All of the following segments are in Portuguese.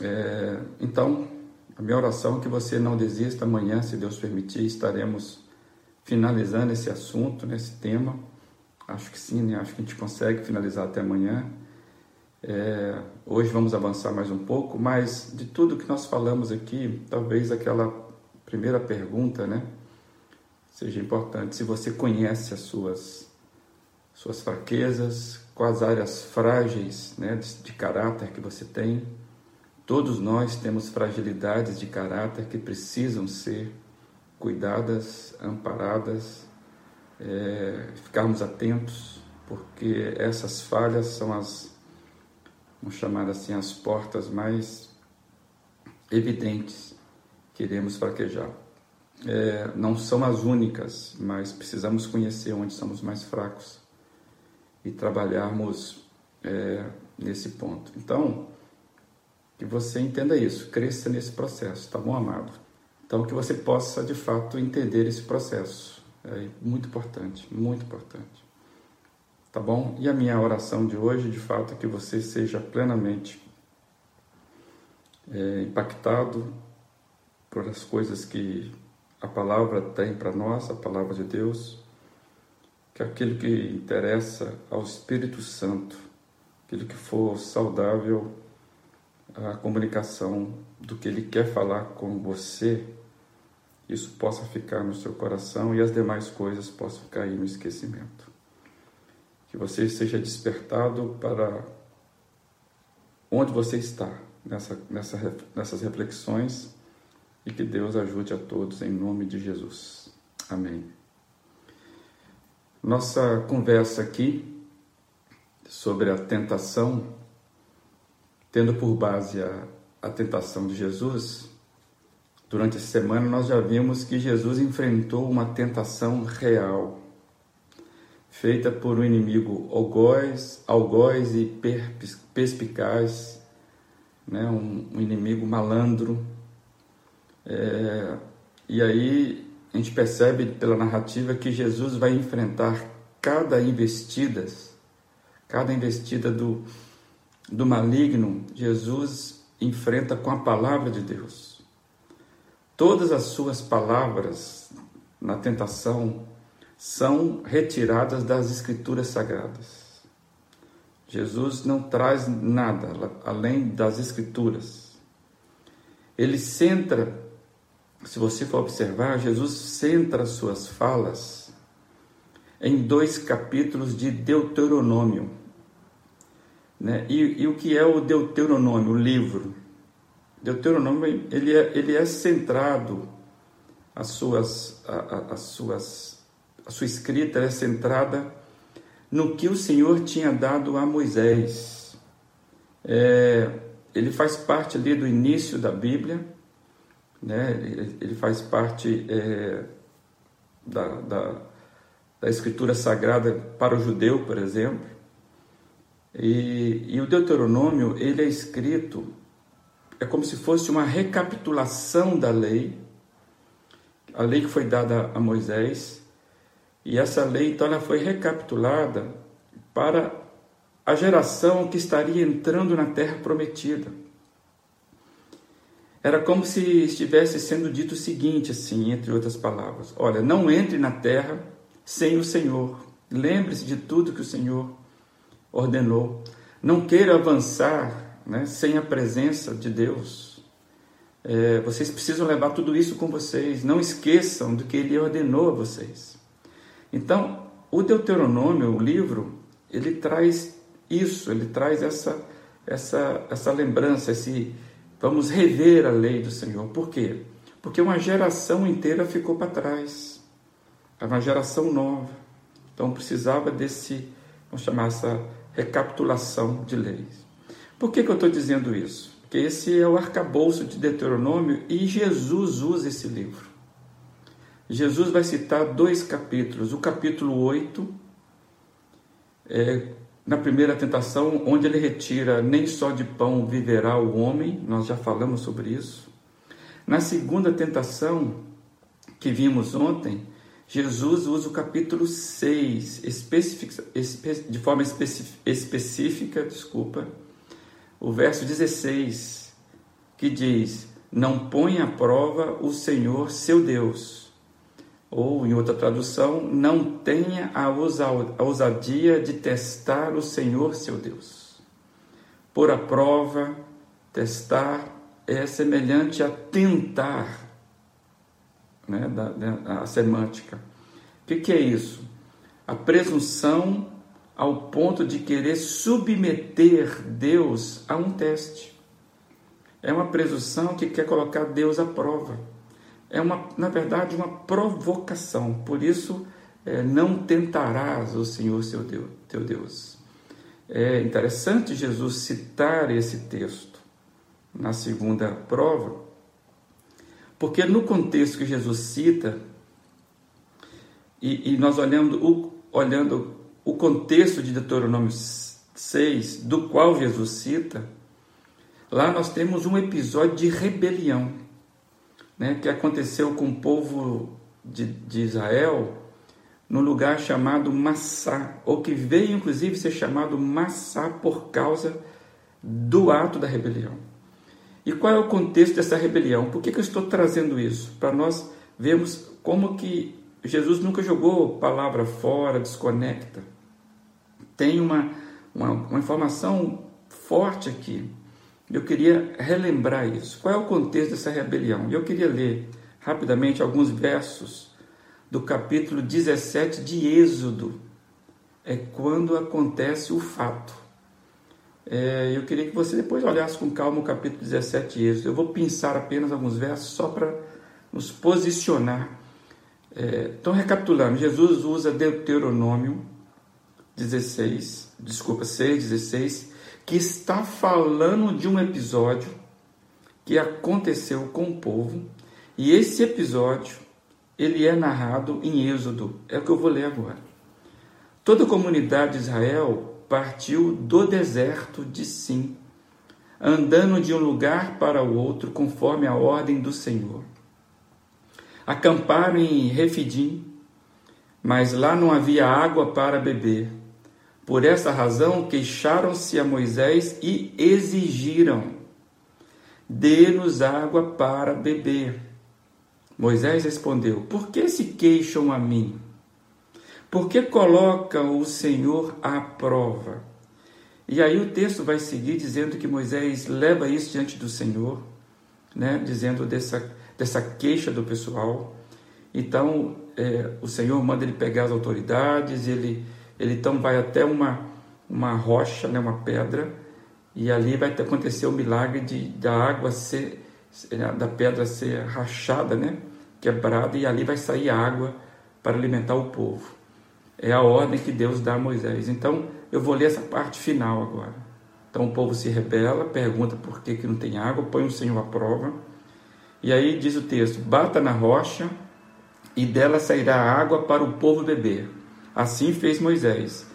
É, então, a minha oração é que você não desista. Amanhã, se Deus permitir, estaremos finalizando esse assunto, nesse tema. Acho que sim, né? Acho que a gente consegue finalizar até amanhã. É, hoje vamos avançar mais um pouco, mas de tudo que nós falamos aqui, talvez aquela primeira pergunta, né, seja importante. Se você conhece as suas suas fraquezas, quais áreas frágeis, né, de, de caráter que você tem. Todos nós temos fragilidades de caráter que precisam ser cuidadas, amparadas, é, ficarmos atentos, porque essas falhas são as, vamos chamar assim, as portas mais evidentes que iremos fraquejar. É, não são as únicas, mas precisamos conhecer onde somos mais fracos e trabalharmos é, nesse ponto. Então, que você entenda isso, cresça nesse processo, tá bom, amado? Então, que você possa de fato entender esse processo. É muito importante, muito importante. Tá bom? E a minha oração de hoje, de fato, é que você seja plenamente é, impactado por as coisas que a palavra tem para nós, a palavra de Deus, que aquilo que interessa ao Espírito Santo, aquilo que for saudável a comunicação do que ele quer falar com você, isso possa ficar no seu coração e as demais coisas possam cair no esquecimento. Que você seja despertado para onde você está nessa, nessa, nessas reflexões e que Deus ajude a todos em nome de Jesus. Amém. Nossa conversa aqui sobre a tentação tendo por base a, a tentação de Jesus, durante essa semana nós já vimos que Jesus enfrentou uma tentação real, feita por um inimigo algoz, algoz e perspicaz, né? um, um inimigo malandro. É, e aí a gente percebe pela narrativa que Jesus vai enfrentar cada investida, cada investida do, do maligno, Jesus enfrenta com a palavra de Deus. Todas as suas palavras na tentação são retiradas das Escrituras Sagradas. Jesus não traz nada além das Escrituras. Ele centra, se você for observar, Jesus centra suas falas em dois capítulos de Deuteronômio. Né? E, e, o que é o Deuteronômio, o livro? Deuteronômio ele é, ele é centrado, as suas, a, as suas, a sua escrita é centrada no que o Senhor tinha dado a Moisés. É, ele faz parte ali do início da Bíblia, né? ele, ele faz parte é, da, da, da Escritura Sagrada para o judeu, por exemplo. E, e o Deuteronômio, ele é escrito, é como se fosse uma recapitulação da lei, a lei que foi dada a Moisés, e essa lei, então, ela foi recapitulada para a geração que estaria entrando na terra prometida. Era como se estivesse sendo dito o seguinte, assim, entre outras palavras: Olha, não entre na terra sem o Senhor. Lembre-se de tudo que o Senhor ordenou. Não queira avançar né, sem a presença de Deus. É, vocês precisam levar tudo isso com vocês. Não esqueçam do que Ele ordenou a vocês. Então, o Deuteronômio, o livro, ele traz isso, ele traz essa, essa, essa lembrança, esse vamos rever a lei do Senhor. Por quê? Porque uma geração inteira ficou para trás. Era uma geração nova. Então precisava desse, vamos chamar essa recapitulação de leis. Por que, que eu estou dizendo isso? Porque esse é o arcabouço de Deuteronômio e Jesus usa esse livro. Jesus vai citar dois capítulos. O capítulo 8, é, na primeira tentação, onde ele retira nem só de pão viverá o homem, nós já falamos sobre isso. Na segunda tentação, que vimos ontem, Jesus usa o capítulo 6, especific, espe, de forma específica, desculpa, o verso 16, que diz: Não põe à prova o Senhor seu Deus. Ou, em outra tradução, não tenha a ousadia de testar o Senhor seu Deus. Por a prova, testar é semelhante a tentar, né, da, da, a semântica. O que, que é isso? A presunção ao ponto de querer submeter Deus a um teste. É uma presunção que quer colocar Deus à prova. É uma, na verdade, uma provocação. Por isso, é, não tentarás o Senhor seu Deus, teu Deus. É interessante Jesus citar esse texto na segunda prova, porque no contexto que Jesus cita, e, e nós olhando o, olhando o contexto de Deuteronômio 6, do qual Jesus cita, lá nós temos um episódio de rebelião né, que aconteceu com o povo de, de Israel no lugar chamado Massá, ou que veio inclusive ser chamado Massá por causa do ato da rebelião. E qual é o contexto dessa rebelião? Por que, que eu estou trazendo isso? Para nós vermos como que Jesus nunca jogou palavra fora, desconecta tem uma, uma, uma informação forte aqui. Eu queria relembrar isso. Qual é o contexto dessa rebelião? Eu queria ler rapidamente alguns versos do capítulo 17 de Êxodo. É quando acontece o fato. É, eu queria que você depois olhasse com calma o capítulo 17 de Êxodo. Eu vou pensar apenas alguns versos só para nos posicionar. É, então, recapitulando, Jesus usa Deuteronômio 16, desculpa, 6, 16, que está falando de um episódio que aconteceu com o povo, e esse episódio ele é narrado em Êxodo, é o que eu vou ler agora. Toda a comunidade de Israel partiu do deserto de Sim, andando de um lugar para o outro conforme a ordem do Senhor. Acamparam em Refidim, mas lá não havia água para beber. Por essa razão, queixaram-se a Moisés e exigiram: Dê-nos água para beber. Moisés respondeu: Por que se queixam a mim? Por que colocam o Senhor à prova? E aí o texto vai seguir dizendo que Moisés leva isso diante do Senhor, né? dizendo dessa, dessa queixa do pessoal. Então é, o Senhor manda ele pegar as autoridades, ele ele então vai até uma, uma rocha, né, uma pedra, e ali vai acontecer o milagre de, da água ser, da pedra ser rachada, né, quebrada, e ali vai sair água para alimentar o povo. É a ordem que Deus dá a Moisés. Então, eu vou ler essa parte final agora. Então, o povo se rebela, pergunta por que, que não tem água, põe o Senhor à prova. E aí diz o texto: bata na rocha, e dela sairá água para o povo beber. Assim fez Moisés,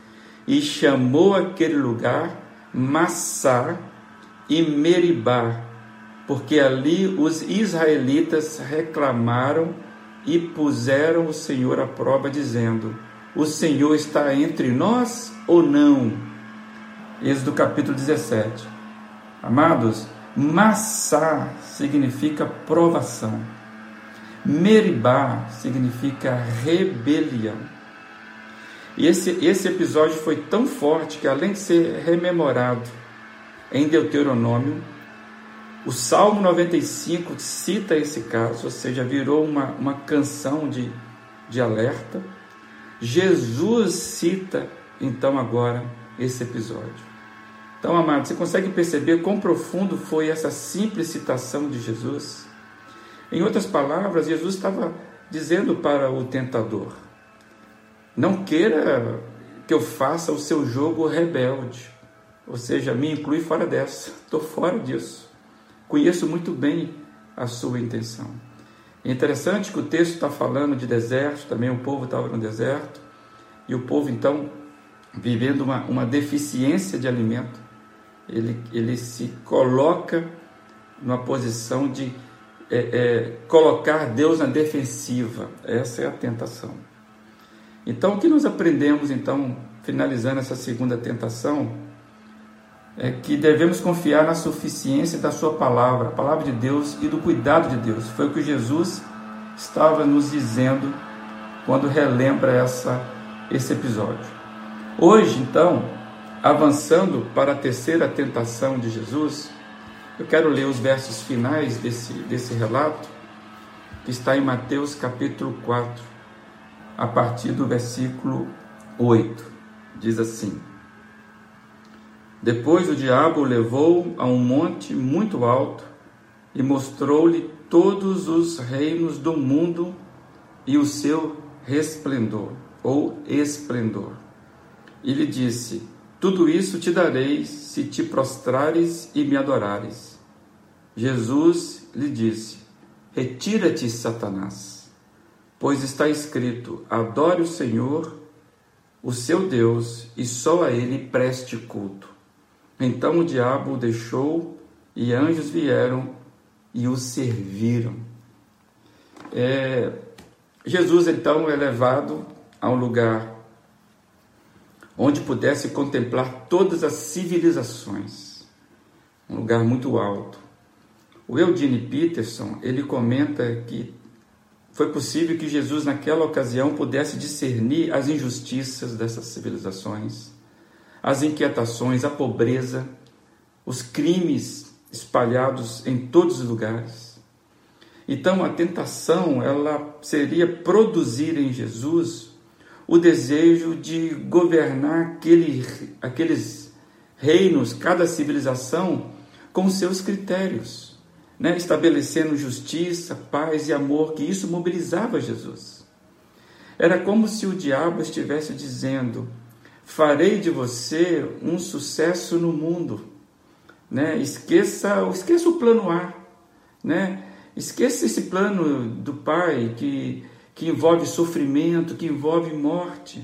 e chamou aquele lugar Massá e Meribá, porque ali os israelitas reclamaram e puseram o Senhor à prova, dizendo: O Senhor está entre nós ou não? Êxodo capítulo 17. Amados, Massá significa provação. Meribá significa rebelião. E esse, esse episódio foi tão forte que, além de ser rememorado em Deuteronômio, o Salmo 95 cita esse caso, ou seja, virou uma, uma canção de, de alerta. Jesus cita, então, agora esse episódio. Então, amado, você consegue perceber quão profundo foi essa simples citação de Jesus? Em outras palavras, Jesus estava dizendo para o tentador: não queira que eu faça o seu jogo rebelde, ou seja, me inclui fora dessa. Estou fora disso. Conheço muito bem a sua intenção. É interessante que o texto está falando de deserto, também o povo estava no deserto, e o povo então vivendo uma, uma deficiência de alimento, ele, ele se coloca numa posição de é, é, colocar Deus na defensiva. Essa é a tentação. Então, o que nós aprendemos, então, finalizando essa segunda tentação, é que devemos confiar na suficiência da Sua palavra, a palavra de Deus e do cuidado de Deus. Foi o que Jesus estava nos dizendo quando relembra essa, esse episódio. Hoje, então, avançando para a terceira tentação de Jesus, eu quero ler os versos finais desse, desse relato, que está em Mateus capítulo 4, a partir do versículo 8. Diz assim: Depois o diabo o levou a um monte muito alto e mostrou-lhe todos os reinos do mundo e o seu resplendor ou esplendor. E lhe disse: Tudo isso te darei se te prostrares e me adorares. Jesus lhe disse: Retira-te, Satanás, pois está escrito: Adore o Senhor, o seu Deus, e só a ele preste culto. Então o diabo o deixou e anjos vieram e o serviram. É, Jesus então é levado a um lugar onde pudesse contemplar todas as civilizações, um lugar muito alto. O Eugene Peterson, ele comenta que foi possível que Jesus naquela ocasião pudesse discernir as injustiças dessas civilizações, as inquietações, a pobreza, os crimes espalhados em todos os lugares. Então a tentação ela seria produzir em Jesus o desejo de governar aquele, aqueles reinos, cada civilização com seus critérios, né? estabelecendo justiça, paz e amor, que isso mobilizava Jesus. Era como se o diabo estivesse dizendo: farei de você um sucesso no mundo, né? Esqueça, esqueça o plano A, né? Esqueça esse plano do Pai que, que envolve sofrimento, que envolve morte.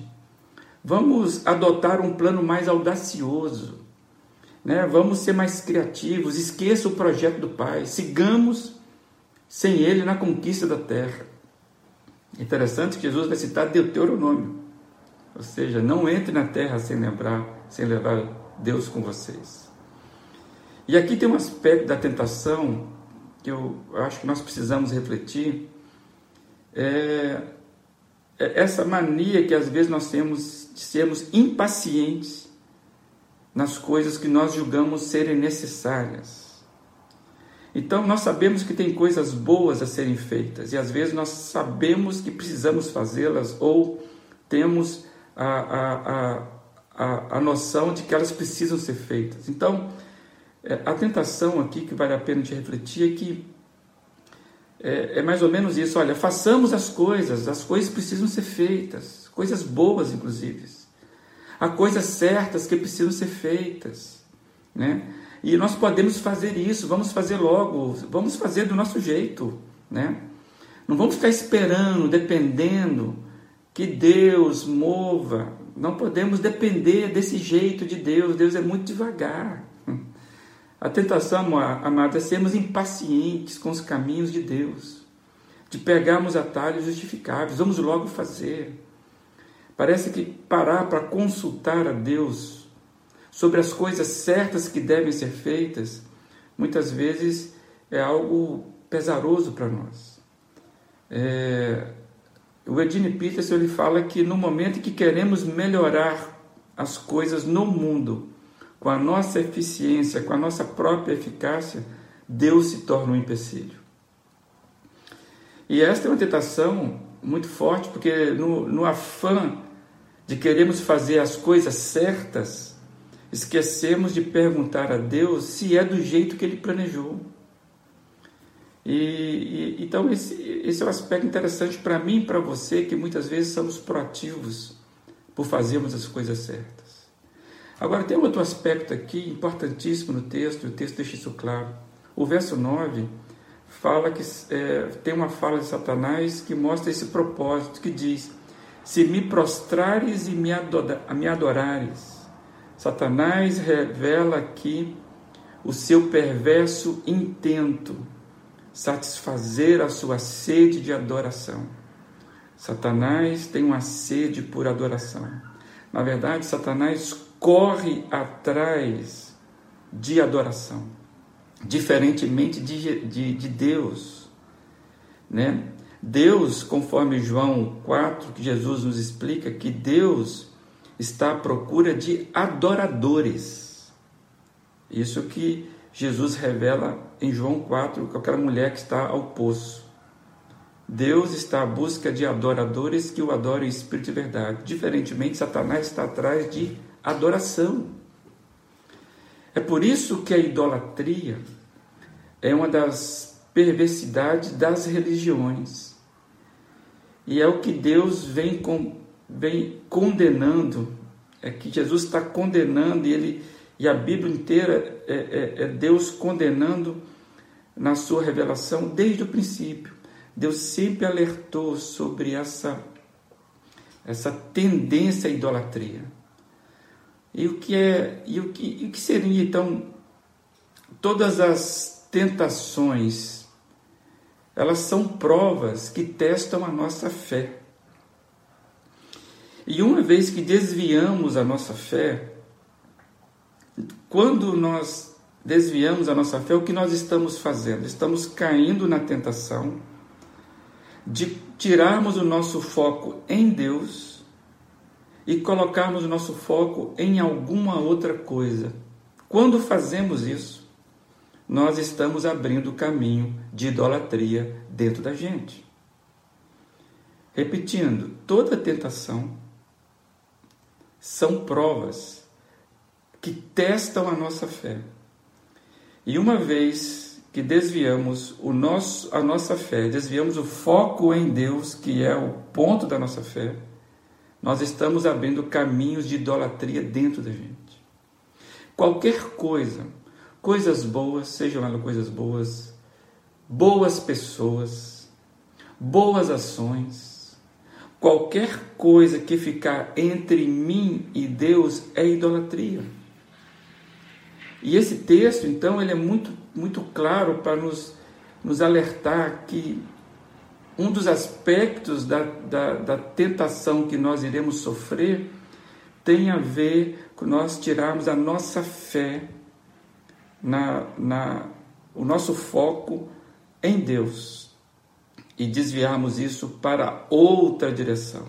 Vamos adotar um plano mais audacioso. Né? Vamos ser mais criativos. Esqueça o projeto do Pai. Sigamos sem Ele na conquista da terra. Interessante que Jesus vai citar Deuteronômio. Ou seja, não entre na terra sem lembrar, sem levar Deus com vocês. E aqui tem um aspecto da tentação que eu acho que nós precisamos refletir é, é essa mania que às vezes nós temos de sermos impacientes nas coisas que nós julgamos serem necessárias. Então, nós sabemos que tem coisas boas a serem feitas e às vezes nós sabemos que precisamos fazê-las ou temos a, a, a, a, noção de que elas precisam ser feitas. Então, é, a tentação aqui que vale a pena de refletir é que é, é, mais ou menos isso: olha, façamos as coisas, as coisas precisam ser feitas, coisas boas, inclusive. Há coisas certas que precisam ser feitas, né? E nós podemos fazer isso, vamos fazer logo, vamos fazer do nosso jeito, né? Não vamos ficar esperando, dependendo que Deus mova. Não podemos depender desse jeito de Deus. Deus é muito devagar. A tentação, amada, é sermos impacientes com os caminhos de Deus, de pegarmos atalhos justificáveis, vamos logo fazer. Parece que parar para consultar a Deus sobre as coisas certas que devem ser feitas, muitas vezes é algo pesaroso para nós. É, o Edine Peterson ele fala que no momento em que queremos melhorar as coisas no mundo, com a nossa eficiência, com a nossa própria eficácia, Deus se torna um empecilho. E esta é uma tentação muito forte, porque no, no afã de queremos fazer as coisas certas, esquecemos de perguntar a Deus se é do jeito que Ele planejou. E, e, então, esse, esse é um aspecto interessante para mim e para você, que muitas vezes somos proativos por fazermos as coisas certas. Agora, tem outro aspecto aqui importantíssimo no texto, e o texto deixa isso claro. O verso 9 fala que é, tem uma fala de Satanás que mostra esse propósito, que diz: Se me prostrares e me, me adorares. Satanás revela aqui o seu perverso intento, satisfazer a sua sede de adoração. Satanás tem uma sede por adoração. Na verdade, Satanás corre atrás de adoração, diferentemente de, de, de Deus. Né? Deus, conforme João 4, que Jesus nos explica, que Deus está à procura de adoradores. Isso que Jesus revela em João 4, com aquela mulher que está ao poço. Deus está à busca de adoradores que o adorem em espírito e verdade. Diferentemente, Satanás está atrás de adoração. É por isso que a idolatria é uma das perversidades das religiões. E é o que Deus vem, com, vem condenando, é que Jesus está condenando e, ele, e a Bíblia inteira é, é, é Deus condenando na sua revelação desde o princípio. Deus sempre alertou sobre essa, essa tendência à idolatria. E o que é e o que, e o que seria então todas as tentações? Elas são provas que testam a nossa fé. E uma vez que desviamos a nossa fé, quando nós desviamos a nossa fé, o que nós estamos fazendo? Estamos caindo na tentação de tirarmos o nosso foco em Deus e colocarmos o nosso foco em alguma outra coisa. Quando fazemos isso, nós estamos abrindo o caminho de idolatria dentro da gente. Repetindo, toda tentação são provas que testam a nossa fé. E uma vez que desviamos o nosso, a nossa fé, desviamos o foco em Deus, que é o ponto da nossa fé, nós estamos abrindo caminhos de idolatria dentro da gente. Qualquer coisa, coisas boas, sejam elas coisas boas, boas pessoas, boas ações, qualquer coisa que ficar entre mim e Deus é idolatria. E esse texto, então, ele é muito, muito claro para nos, nos alertar que um dos aspectos da, da, da, tentação que nós iremos sofrer tem a ver com nós tirarmos a nossa fé, na, na, o nosso foco em Deus e desviarmos isso para outra direção.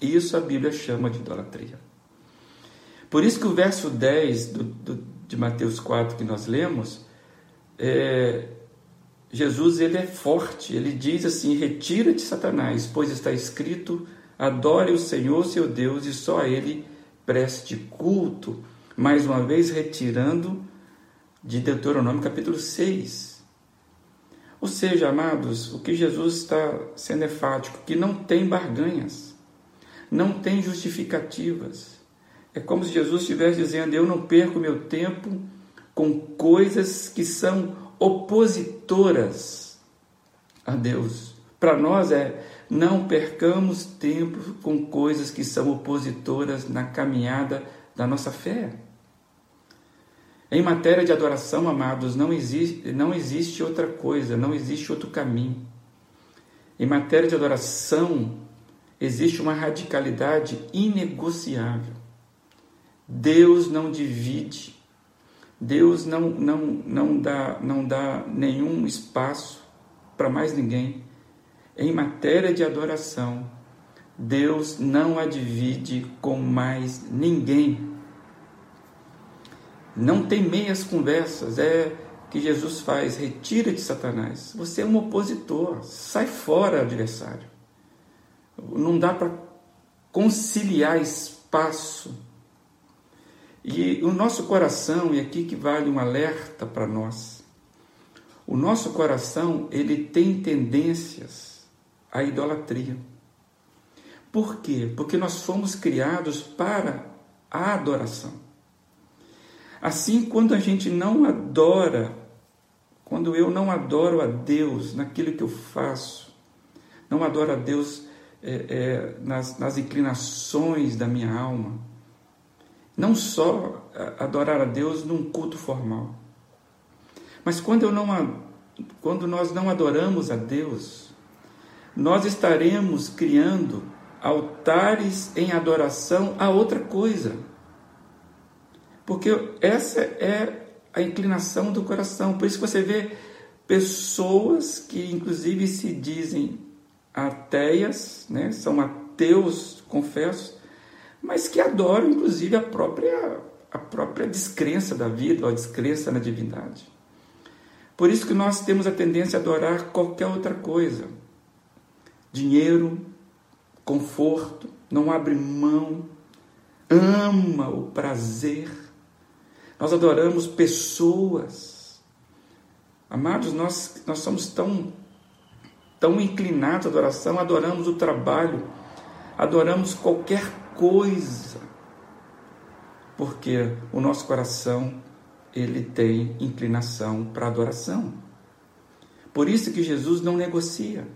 Isso a Bíblia chama de idolatria. Por isso que o verso 10 do, do, de Mateus 4 que nós lemos é, Jesus ele é forte, ele diz assim: retira-te, Satanás, pois está escrito: adore o Senhor seu Deus e só a ele preste culto. Mais uma vez, retirando de Deuteronômio capítulo 6. Ou seja, amados, o que Jesus está sendo enfático, que não tem barganhas, não tem justificativas. É como se Jesus estivesse dizendo: Eu não perco meu tempo com coisas que são opositoras a Deus. Para nós é não percamos tempo com coisas que são opositoras na caminhada da nossa fé. Em matéria de adoração, amados, não existe, não existe outra coisa, não existe outro caminho. Em matéria de adoração, existe uma radicalidade inegociável. Deus não divide Deus não, não, não, dá, não dá nenhum espaço para mais ninguém. Em matéria de adoração, Deus não a divide com mais ninguém. Não tem meias conversas, é que Jesus faz, retira de Satanás. Você é um opositor, sai fora, adversário. Não dá para conciliar espaço e o nosso coração, e aqui que vale um alerta para nós, o nosso coração, ele tem tendências à idolatria. Por quê? Porque nós fomos criados para a adoração. Assim, quando a gente não adora, quando eu não adoro a Deus naquilo que eu faço, não adoro a Deus é, é, nas, nas inclinações da minha alma, não só adorar a Deus num culto formal, mas quando, não, quando nós não adoramos a Deus, nós estaremos criando altares em adoração a outra coisa. Porque essa é a inclinação do coração. Por isso que você vê pessoas que inclusive se dizem ateias, né? são ateus, confesso, mas que adoram inclusive a própria, a própria descrença da vida, a descrença na divindade. Por isso que nós temos a tendência a adorar qualquer outra coisa. Dinheiro, conforto, não abre mão, ama o prazer. Nós adoramos pessoas. Amados, nós, nós somos tão, tão inclinados à adoração, adoramos o trabalho, adoramos qualquer coisa, porque o nosso coração ele tem inclinação para adoração. Por isso que Jesus não negocia.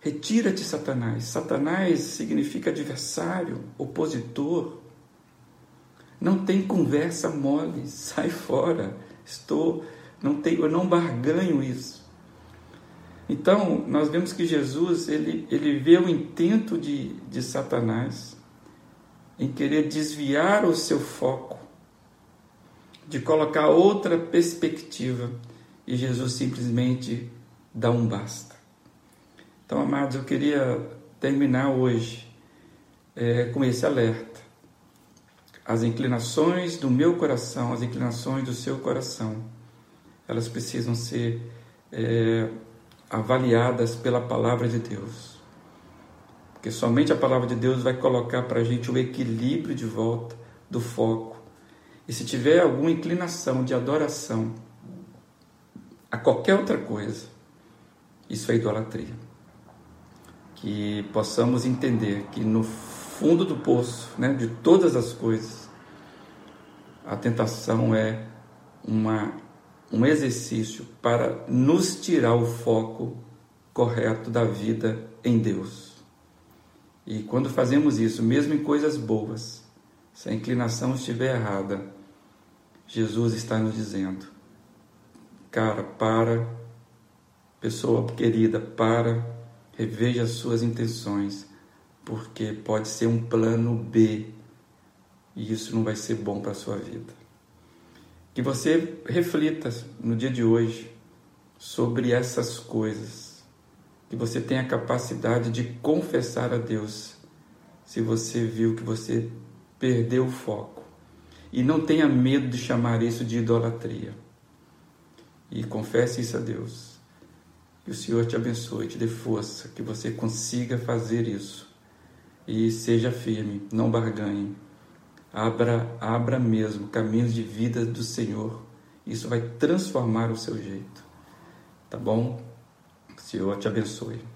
Retira-te, Satanás. Satanás significa adversário, opositor. Não tem conversa mole, sai fora. Estou, não tenho, eu não barganho isso. Então, nós vemos que Jesus, ele, ele vê o intento de, de Satanás em querer desviar o seu foco de colocar outra perspectiva e Jesus simplesmente dá um basta. Então, amados, eu queria terminar hoje é, com esse alerta. As inclinações do meu coração, as inclinações do seu coração, elas precisam ser é, avaliadas pela palavra de Deus. Porque somente a palavra de Deus vai colocar para a gente o equilíbrio de volta do foco e se tiver alguma inclinação de adoração a qualquer outra coisa, isso é idolatria. Que possamos entender que no fundo do poço, né, de todas as coisas, a tentação é uma, um exercício para nos tirar o foco correto da vida em Deus. E quando fazemos isso, mesmo em coisas boas, se a inclinação estiver errada, Jesus está nos dizendo: cara, para, pessoa querida, para, reveja as suas intenções, porque pode ser um plano B e isso não vai ser bom para a sua vida. Que você reflita no dia de hoje sobre essas coisas, que você tenha a capacidade de confessar a Deus se você viu que você perdeu o foco e não tenha medo de chamar isso de idolatria. E confesse isso a Deus. Que o Senhor te abençoe, te dê força, que você consiga fazer isso. E seja firme, não barganhe. Abra, abra mesmo caminhos de vida do Senhor. Isso vai transformar o seu jeito. Tá bom? Senhor te abençoe.